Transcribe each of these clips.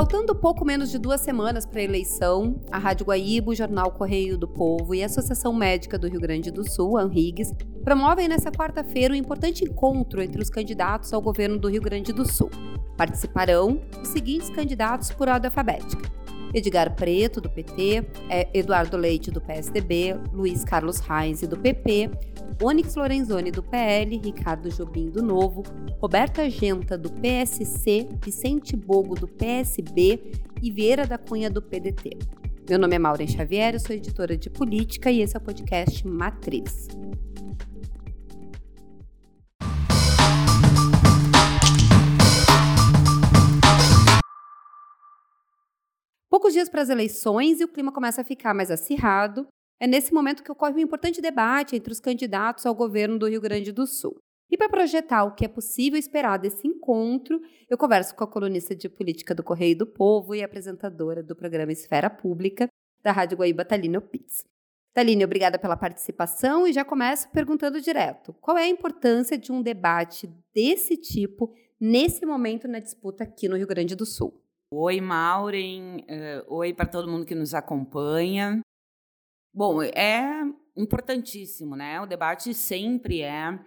Faltando pouco menos de duas semanas para a eleição, a Rádio Guaíba, o Jornal Correio do Povo e a Associação Médica do Rio Grande do Sul, ANRIGS, promovem nesta quarta-feira um importante encontro entre os candidatos ao governo do Rio Grande do Sul. Participarão os seguintes candidatos por ordem alfabética: Edgar Preto, do PT, é, Eduardo Leite, do PSDB, Luiz Carlos Reis, do PP, Onyx Lorenzoni, do PL, Ricardo Jobim, do Novo, Roberta Genta, do PSC, Vicente Bogo, do PSB e Vieira da Cunha, do PDT. Meu nome é Maureen Xavier, eu sou editora de política e esse é o podcast Matriz. Poucos dias para as eleições e o clima começa a ficar mais acirrado. É nesse momento que ocorre um importante debate entre os candidatos ao governo do Rio Grande do Sul. E para projetar o que é possível esperar desse encontro, eu converso com a colunista de política do Correio do Povo e apresentadora do programa Esfera Pública da Rádio Guaíba, Taline Opitz. Taline, obrigada pela participação e já começo perguntando direto: qual é a importância de um debate desse tipo nesse momento na disputa aqui no Rio Grande do Sul? Oi, Maureen. Uh, oi para todo mundo que nos acompanha. Bom, é importantíssimo, né? O debate sempre é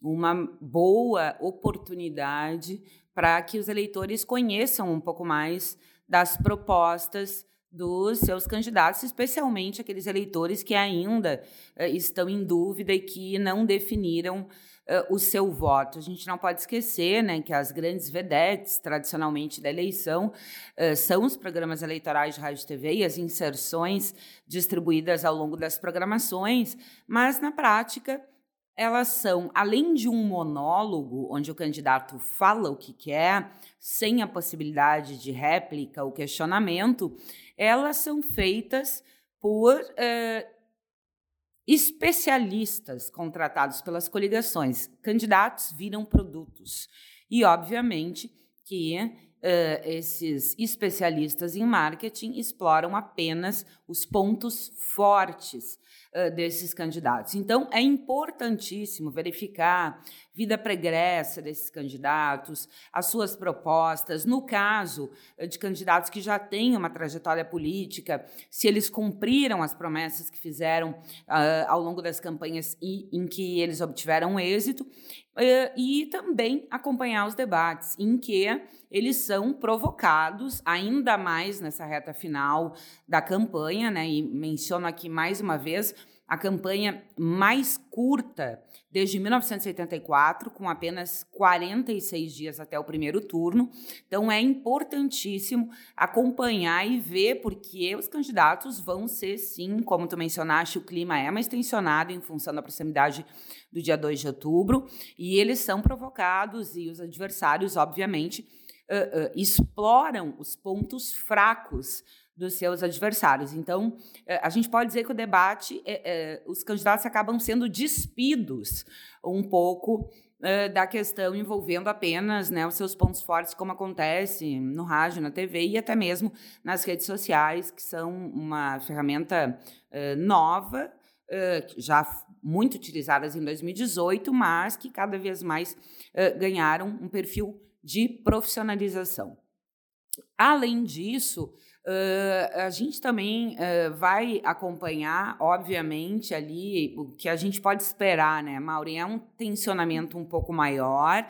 uma boa oportunidade para que os eleitores conheçam um pouco mais das propostas dos seus candidatos, especialmente aqueles eleitores que ainda uh, estão em dúvida e que não definiram uh, o seu voto. A gente não pode esquecer né, que as grandes vedetes, tradicionalmente, da eleição uh, são os programas eleitorais de rádio e TV e as inserções distribuídas ao longo das programações, mas, na prática, elas são, além de um monólogo, onde o candidato fala o que quer, sem a possibilidade de réplica ou questionamento, elas são feitas por especialistas contratados pelas coligações. Candidatos viram produtos. E, obviamente, que uh, esses especialistas em marketing exploram apenas os pontos fortes desses candidatos. Então, é importantíssimo verificar vida pregressa desses candidatos, as suas propostas, no caso de candidatos que já têm uma trajetória política, se eles cumpriram as promessas que fizeram uh, ao longo das campanhas e, em que eles obtiveram êxito, uh, e também acompanhar os debates em que eles são provocados ainda mais nessa reta final da campanha, né? E menciono aqui mais uma vez a campanha mais curta desde 1984, com apenas 46 dias até o primeiro turno. Então, é importantíssimo acompanhar e ver, porque os candidatos vão ser, sim, como tu mencionaste, o clima é mais tensionado em função da proximidade do dia 2 de outubro, e eles são provocados, e os adversários, obviamente, uh, uh, exploram os pontos fracos dos seus adversários. Então, é, a gente pode dizer que o debate, é, é, os candidatos acabam sendo despidos um pouco é, da questão envolvendo apenas né, os seus pontos fortes, como acontece no rádio, na TV e até mesmo nas redes sociais, que são uma ferramenta é, nova, é, já muito utilizadas em 2018, mas que cada vez mais ganharam um perfil de profissionalização. Além disso, Uh, a gente também uh, vai acompanhar, obviamente, ali o que a gente pode esperar, né, Maureen? É um tensionamento um pouco maior.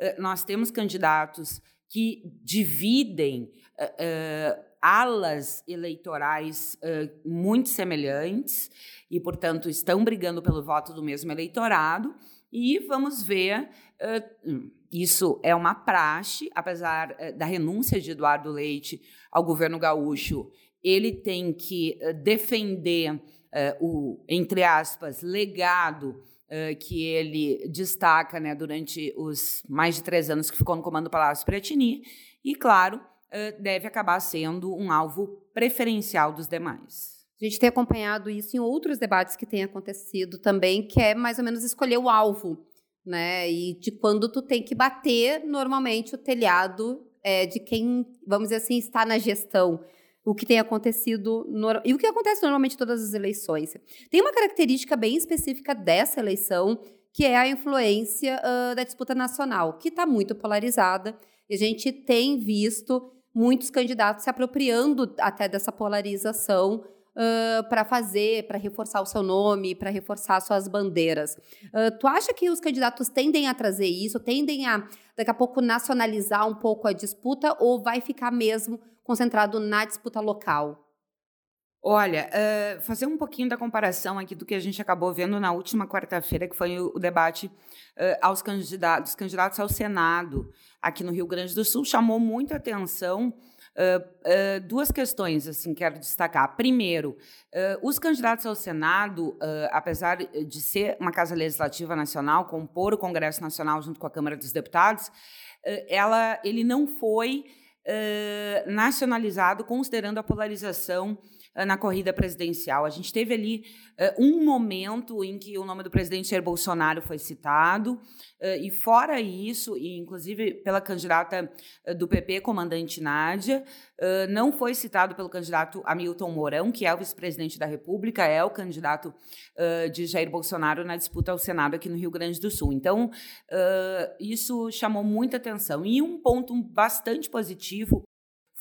Uh, nós temos candidatos que dividem alas eleitorais muito semelhantes e, portanto, estão brigando pelo voto do mesmo eleitorado. E vamos ver. isso é uma praxe, apesar da renúncia de Eduardo Leite ao governo gaúcho, ele tem que uh, defender uh, o, entre aspas, legado uh, que ele destaca né, durante os mais de três anos que ficou no comando do Palácio Piratini, e, claro, deve acabar sendo um alvo preferencial dos demais. A gente tem acompanhado isso em outros debates que têm acontecido também, que é mais ou menos escolher o alvo, né? E de quando tu tem que bater normalmente o telhado é, de quem, vamos dizer assim, está na gestão. O que tem acontecido no, e o que acontece normalmente em todas as eleições. Tem uma característica bem específica dessa eleição, que é a influência uh, da disputa nacional, que está muito polarizada. E a gente tem visto muitos candidatos se apropriando até dessa polarização Para fazer, para reforçar o seu nome, para reforçar suas bandeiras. Uh, tu acha que os candidatos tendem a trazer isso, tendem a daqui a pouco nacionalizar um pouco a disputa ou vai ficar mesmo concentrado na disputa local? Olha, uh, fazer um pouquinho da comparação aqui do que a gente acabou vendo na última quarta-feira, que foi o, o debate uh, aos candidatos, candidatos ao Senado aqui no Rio Grande do Sul, chamou muita atenção uh, duas questões, assim, quero destacar. Primeiro, os candidatos ao Senado, apesar de ser uma casa legislativa nacional, compor o Congresso Nacional junto com a Câmara dos Deputados, ela, ele não foi nacionalizado considerando a polarização na corrida presidencial. A gente teve ali uh, um momento em que o nome do presidente Jair Bolsonaro foi citado, uh, e fora isso, e inclusive pela candidata uh, do PP, comandante Nádia, não foi citado pelo candidato Hamilton Mourão, que é o vice-presidente da República, é o candidato de Jair Bolsonaro na disputa ao Senado aqui no Rio Grande do Sul. Então, isso chamou muita atenção. E um ponto bastante positivo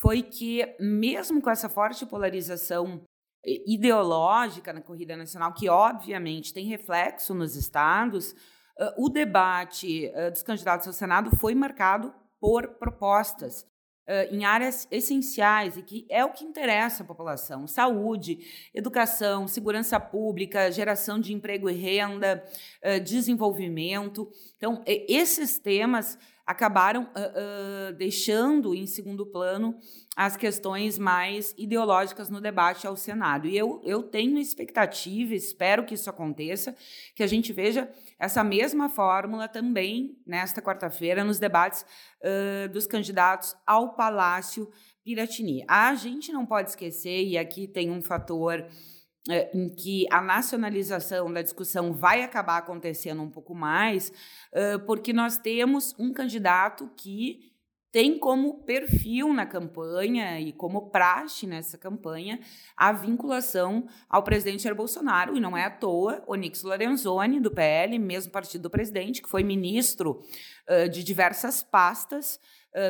foi que, mesmo com essa forte polarização ideológica na corrida nacional, que obviamente tem reflexo nos estados, o debate dos candidatos ao Senado foi marcado por propostas em áreas essenciais e que é o que interessa à população: saúde, educação, segurança pública, geração de emprego e renda, desenvolvimento. Então, esses temas acabaram uh, uh, deixando em segundo plano as questões mais ideológicas no debate ao Senado. E eu, eu tenho expectativa, espero que isso aconteça, que a gente veja essa mesma fórmula também nesta quarta-feira nos debates uh, dos candidatos ao Palácio Piratini. A gente não pode esquecer, e aqui tem um fator é, em que a nacionalização da discussão vai acabar acontecendo um pouco mais, porque nós temos um candidato que tem como perfil na campanha e como praxe nessa campanha a vinculação ao presidente Jair Bolsonaro, e não é à toa, Onix Lorenzoni, do PL, mesmo partido do presidente, que foi ministro de diversas pastas,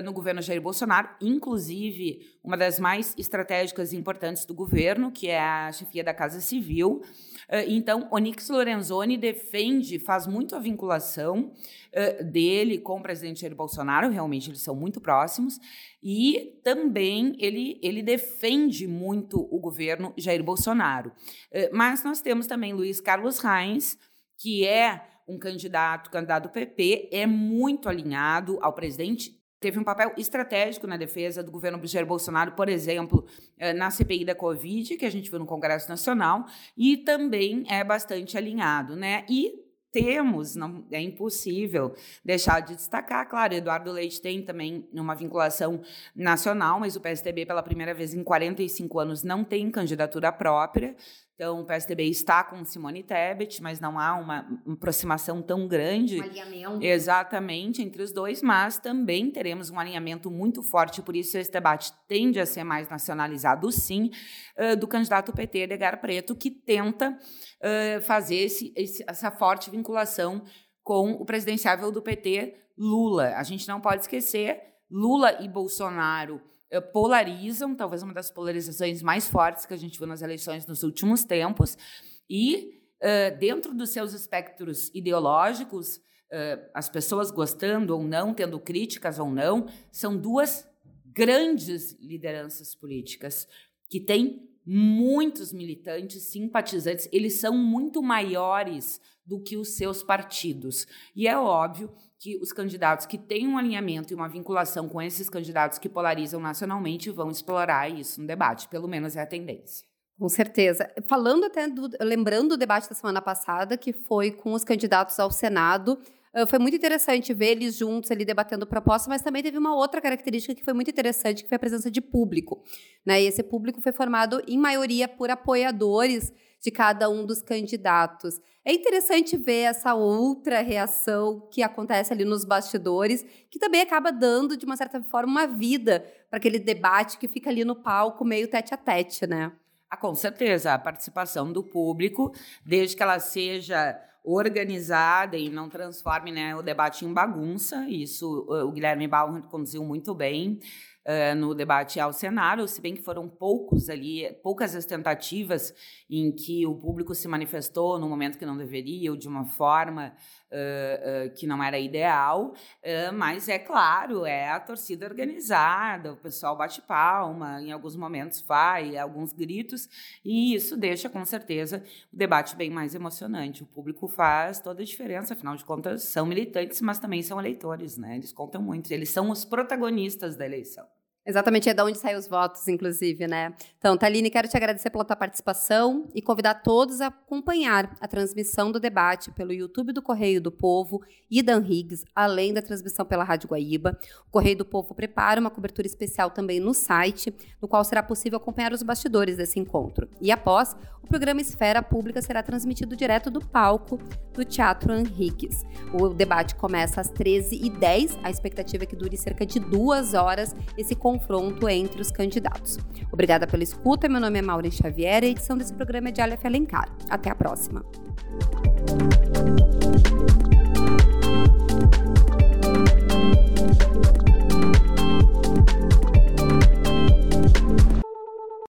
no governo Jair Bolsonaro, inclusive uma das mais estratégicas e importantes do governo, que é a chefia da Casa Civil. Uh, então, Onix Lorenzoni defende, faz muito a vinculação uh, dele com o presidente Jair Bolsonaro, realmente eles são muito próximos, e também ele, ele defende muito o governo Jair Bolsonaro. mas nós temos também Luiz Carlos Reis, que é um candidato, candidato PP, é muito alinhado ao presidente teve um papel estratégico na defesa do governo Jair Bolsonaro, por exemplo, eh, na CPI da Covid, que a gente viu no Congresso Nacional, e também é bastante alinhado, né? E temos, não é impossível deixar de destacar, claro, Eduardo Leite tem também uma vinculação nacional, mas o PSDB pela primeira vez em 45 anos não tem candidatura própria. Então, o PSDB está com Simone Tebet, mas não há uma aproximação tão grande. Um alinhamento. Exatamente, entre os dois, mas também teremos um alinhamento muito forte, por isso esse debate tende a ser mais nacionalizado, sim, do candidato PT, Edgar Preto, que tenta fazer esse, essa forte vinculação com o presidenciável do PT, Lula. A gente não pode esquecer, Lula e Bolsonaro polarizam, talvez uma das polarizações mais fortes que a gente viu nas eleições nos últimos tempos, e uh, dentro dos seus espectros ideológicos, uh, as pessoas gostando ou não, tendo críticas ou não, são duas grandes lideranças políticas que têm muitos militantes, simpatizantes, eles são muito maiores do que os seus partidos. E é óbvio que os candidatos que têm um alinhamento e uma vinculação com esses candidatos que polarizam nacionalmente vão explorar isso no debate, pelo menos é a tendência. Com certeza. Falando até do, lembrando do debate da semana passada, que foi com os candidatos ao Senado, foi muito interessante ver eles juntos ali debatendo propostas, mas também teve uma outra característica que foi muito interessante, que foi a presença de público. Né? E esse público foi formado, em maioria, por apoiadores de cada um dos candidatos. É interessante ver essa outra reação que acontece ali nos bastidores, que também acaba dando, de uma certa forma, uma vida para aquele debate que fica ali no palco, meio tete a tete, né? Ah, com certeza, a participação do público, desde que ela seja organizada e não transforme né, o debate em bagunça. Isso o Guilherme Bauer conduziu muito bem. Uh, no debate ao Senado, se bem que foram poucos ali, poucas as tentativas em que o público se manifestou no momento que não deveria ou de uma forma uh, uh, que não era ideal, mas é claro, é a torcida organizada, o pessoal bate palma, em alguns momentos vai, alguns gritos, e isso deixa com certeza o debate bem mais emocionante. O público faz toda a diferença, afinal de contas, são militantes, mas também são eleitores, né? Eles contam muito, eles são os protagonistas da eleição. Exatamente, é de onde saem os votos, inclusive, né? Então, Taline, quero te agradecer pela tua participação e convidar todos a acompanhar a transmissão do debate pelo YouTube do Correio do Povo e Dan Higgs, além da transmissão pela Rádio Guaíba. O Correio do Povo prepara uma cobertura especial também no site, no qual será possível acompanhar os bastidores desse encontro. E após, o programa Esfera Pública será transmitido direto do palco do Teatro Henriques. O debate começa às 13h10, a expectativa é que dure cerca de duas horas esse confronto entre os candidatos. Obrigada pela escuta, meu nome é Maureen Xavier e a edição desse programa é de Aleph Alencar. Até a próxima.